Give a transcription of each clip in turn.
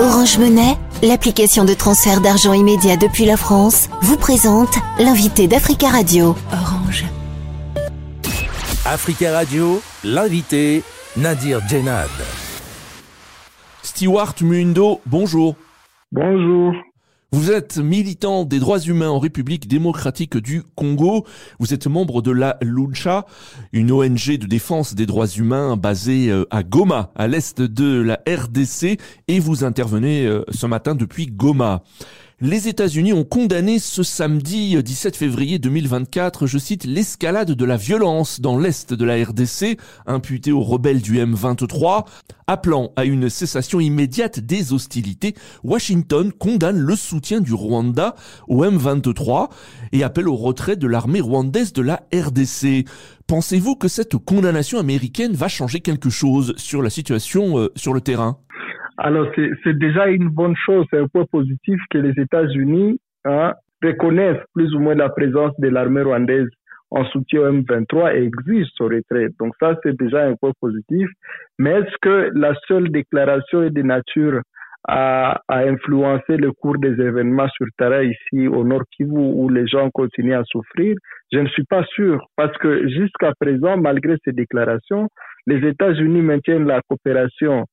Orange Monnaie, l'application de transfert d'argent immédiat depuis la France, vous présente l'invité d'Africa Radio. Orange. Africa Radio, l'invité Nadir Djenad. Stewart Mundo, bonjour. Bonjour. Vous êtes militant des droits humains en République démocratique du Congo. Vous êtes membre de la Lucha, une ONG de défense des droits humains basée euh, à Goma, à l'est de la RDC, et vous intervenez euh, ce matin depuis Goma. Les États-Unis ont condamné ce samedi 17 février 2024, je cite, l'escalade de la violence dans l'est de la RDC, imputée aux rebelles du M23, appelant à une cessation immédiate des hostilités. Washington condamne le soutien du Rwanda au M23 et appelle au retrait de l'armée rwandaise de la RDC. Pensez-vous que cette condamnation américaine va changer quelque chose sur la situation euh, sur le terrain? Alors, c'est déjà une bonne chose, c'est un point positif que les États-Unis hein, reconnaissent plus ou moins la présence de l'armée rwandaise en soutien au M23 et exigent son retrait. Donc ça, c'est déjà un point positif. Mais est-ce que la seule déclaration est de nature à, à, influencer le cours des événements sur terrain ici au Nord Kivu où les gens continuent à souffrir? Je ne suis pas sûr parce que jusqu'à présent, malgré ces déclarations, les États-Unis maintiennent la coopération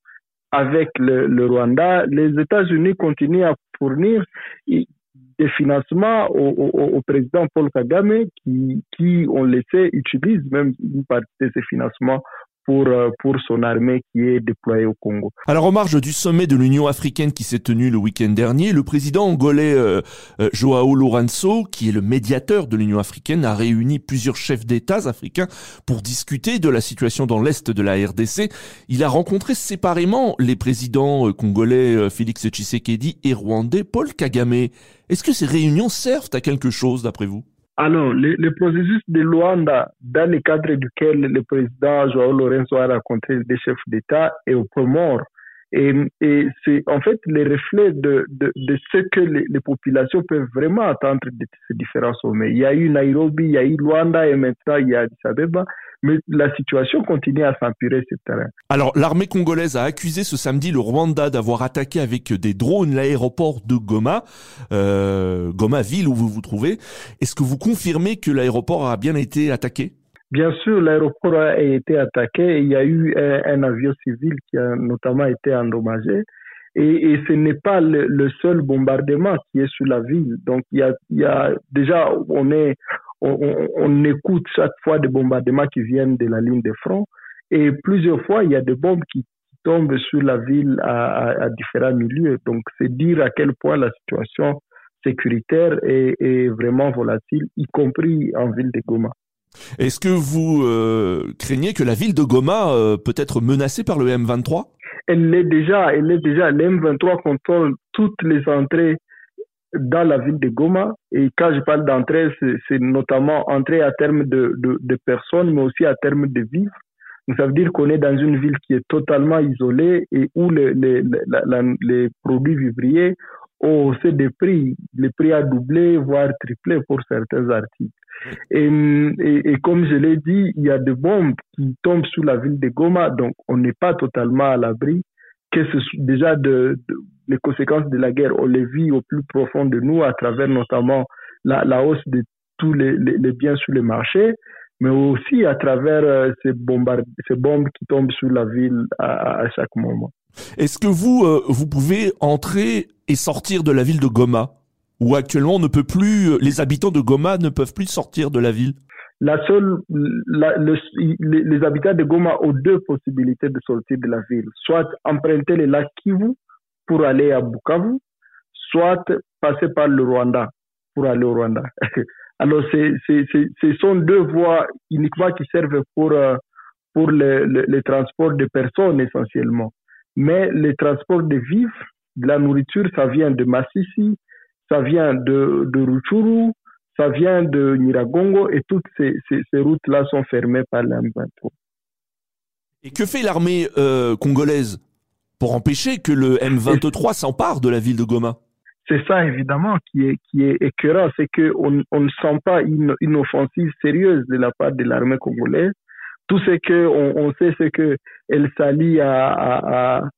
avec le, le Rwanda, les États-Unis continuent à fournir des financements au, au, au, président Paul Kagame qui, qui, on le sait, utilise même une partie de ces financements pour, euh, pour son armée qui est déployée au Congo. Alors en marge du sommet de l'Union africaine qui s'est tenu le week-end dernier, le président angolais euh, euh, Joao Lourenço, qui est le médiateur de l'Union africaine, a réuni plusieurs chefs d'État africains pour discuter de la situation dans l'Est de la RDC. Il a rencontré séparément les présidents congolais Félix Tshisekedi et rwandais Paul Kagame. Est-ce que ces réunions servent à quelque chose d'après vous? Alors, le, le, processus de Luanda, dans le cadre duquel le président Joao Lorenzo a rencontré les chefs d'État, est au mort. Et, et c'est en fait le reflet de, de, de ce que les, les, populations peuvent vraiment attendre de ces différents sommets. Il y a eu Nairobi, il y a eu Luanda et maintenant il y a Addis Abeba mais la situation continue à s'empirer sur terrain. Alors, l'armée congolaise a accusé ce samedi le Rwanda d'avoir attaqué avec des drones l'aéroport de Goma, euh, Goma ville où vous vous trouvez. Est-ce que vous confirmez que l'aéroport a bien été attaqué? Bien sûr, l'aéroport a été attaqué il y a eu un, avion civil qui a notamment été endommagé. Et, ce n'est pas le, seul bombardement qui est sur la ville. Donc, il y a, il y a déjà, on est, on, écoute chaque fois des bombardements qui viennent de la ligne de front. Et plusieurs fois, il y a des bombes qui, tombent sur la ville à, différents milieux. Donc, c'est dire à quel point la situation sécuritaire est, vraiment volatile, y compris en ville de Goma. Est-ce que vous euh, craignez que la ville de Goma euh, peut être menacée par le M23 Elle l'est déjà, elle est déjà. Le M23 contrôle toutes les entrées dans la ville de Goma. Et quand je parle d'entrée, c'est notamment entrée à terme de, personnes, mais aussi à terme de vivres. Donc, ça veut dire qu'on est dans une ville qui est totalement isolée et où les, produits vivriers ont aussi des prix. Les prix a doublé, voire triplé pour certains articles. Et, et, comme je l'ai dit, il y a des bombes qui tombent sur la ville de Goma, donc on n'est pas totalement à l'abri. Que déjà de, les conséquences de la guerre, on les vit au plus profond de nous à travers notamment la, hausse de tous les, les, les, biens sur le marché, mais aussi à travers euh, ces, ces bombes qui tombent sur la ville à, à chaque moment. Est-ce que vous, euh, vous pouvez entrer et sortir de la ville de Goma? Ou actuellement, ne peut plus, les habitants de Goma ne peuvent plus sortir de la ville la seule, les, habitants de Goma ont deux possibilités de sortir de la ville. Soit emprunter le lac Kivu pour aller à Bukavu, soit passer par le Rwanda pour aller au Rwanda. Alors, c'est, c'est, ce sont deux voies uniquement qui servent pour, pour le, le, le, transport de personnes essentiellement. Mais le transport de vivres, de la nourriture, ça vient de Massissi, ça vient de, de Ruchuru, ça vient de Niragongo et toutes ces, ces, ces routes-là sont fermées par la M23. Et que fait l'armée euh, congolaise pour empêcher que le M23 s'empare de la ville de Goma? C'est ça évidemment qui est qui est écœurant, c'est que on, on, ne sent pas une, une offensive sérieuse de la part de l'armée congolaise. Tout ce que on, on sait, c'est que elle s'allie à, à, à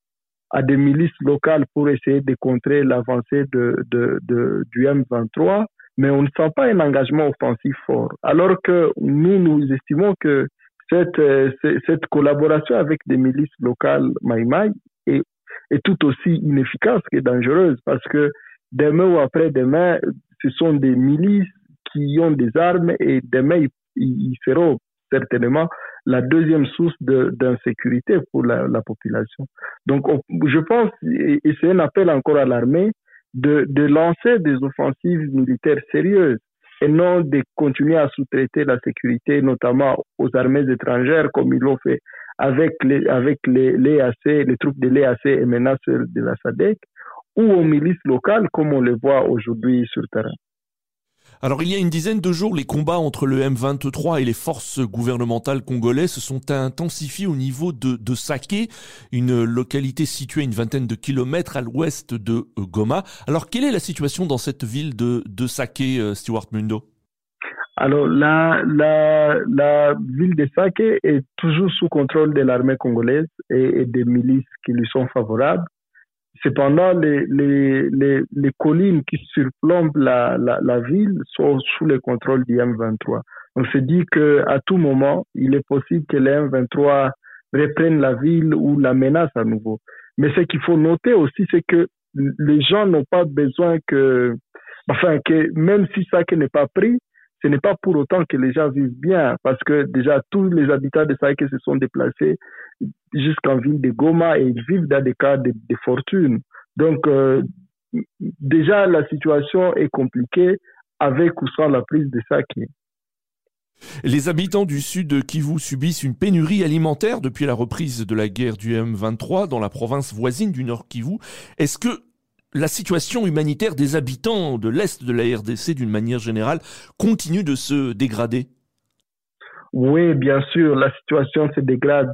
des milices locales pour essayer de contrer l'avancée de, de, de, du M23, mais on ne sent pas un engagement offensif fort. Alors que nous, nous estimons que cette, euh, cette collaboration avec des milices locales Maïmaï est, est tout aussi inefficace que dangereuse parce que demain ou après-demain, ce sont des milices qui ont des armes et demain, ils, seront certainement la deuxième source d'insécurité pour la, la, population. Donc, je pense, et, c'est un appel encore à l'armée, de, de lancer des offensives militaires sérieuses et non de continuer à sous-traiter la sécurité, notamment aux armées étrangères, comme ils l'ont fait avec les, avec les, les, les troupes de l'EAC et maintenant de la SADEC, ou aux milices locales, comme on le voit aujourd'hui sur terrain. Alors il y a une dizaine de jours, les combats entre le M23 et les forces gouvernementales congolaises se sont intensifiés au niveau de, de Saké, une localité située à une vingtaine de kilomètres à l'ouest de euh, Goma. Alors quelle est la situation dans cette ville de, de Saké, euh, Stuart Mundo? Alors, la, la, ville de Saké est toujours sous contrôle de l'armée congolaise et, des milices qui lui sont favorables. Cependant, les, les, les, les collines qui surplombent la, la, la, ville sont sous le contrôle du M23. On se dit qu'à tout moment, il est possible que le M23 reprenne la ville ou la menace à nouveau. Mais ce qu'il faut noter aussi, c'est que les gens n'ont pas besoin que, enfin, que même si ça n'est pas pris, ce n'est pas pour autant que les gens vivent bien, parce que déjà tous les habitants de Saïké se sont déplacés jusqu'en ville de Goma et ils vivent dans des cas de, fortune. Donc euh, déjà la situation est compliquée avec ou sans la prise de Saké. Les habitants du sud de Kivu subissent une pénurie alimentaire depuis la reprise de la guerre du M23 dans la province voisine du Nord Kivu. Est-ce que la situation humanitaire des habitants de l'Est de la RDC, d'une manière générale, continue de se dégrader? Oui, bien sûr, la situation se dégrade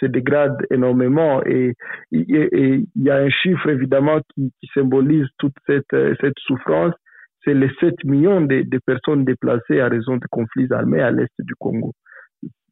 se dégrade énormément et il y a un chiffre évidemment qui, symbolise toute cette, souffrance, c'est les 7 millions de, personnes déplacées à raison de conflits armés à l'est du Congo.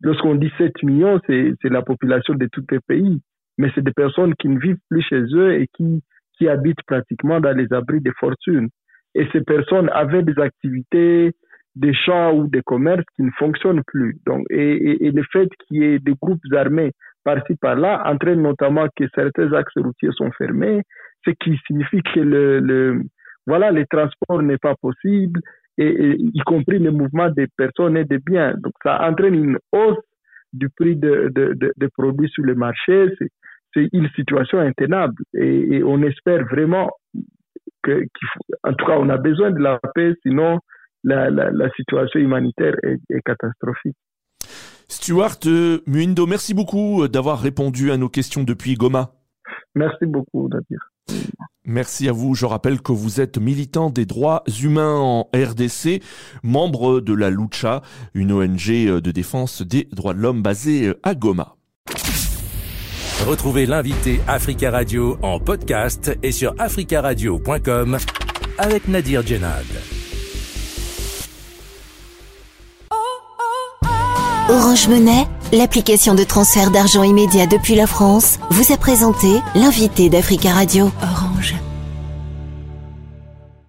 Lorsqu'on dit 7 millions, c'est la population de tous les pays, mais c'est des personnes qui ne vivent plus chez eux et qui qui habitent pratiquement dans les abris de fortune. Et ces personnes avaient des activités, des champs ou des commerces qui ne fonctionnent plus. Donc, et, le fait qu'il y ait des groupes armés par-ci par-là entraîne notamment que certains axes routiers sont fermés, ce qui signifie que le, le voilà, les transports n'est pas possible, et, y compris le mouvement des personnes et des biens. Donc, ça entraîne une hausse du prix des de, de, de produits sur le marché c'est une situation intenable et, on espère vraiment que, en tout cas, on a besoin de la paix, sinon la, la, situation humanitaire est, catastrophique. Stuart euh, Muindo, merci beaucoup d'avoir répondu à nos questions depuis Goma. Merci beaucoup, Nadir. Merci à vous. Je rappelle que vous êtes militant des droits humains en RDC, membre de la Lucha, une ONG de défense des droits de l'homme basée à Goma. Retrouvez l'invité Africa Radio en podcast et sur africaradio.com avec Nadir Djenad. Orange Monnaie, l'application de transfert d'argent immédiat depuis la France, vous a présenté l'invité d'Africa Radio.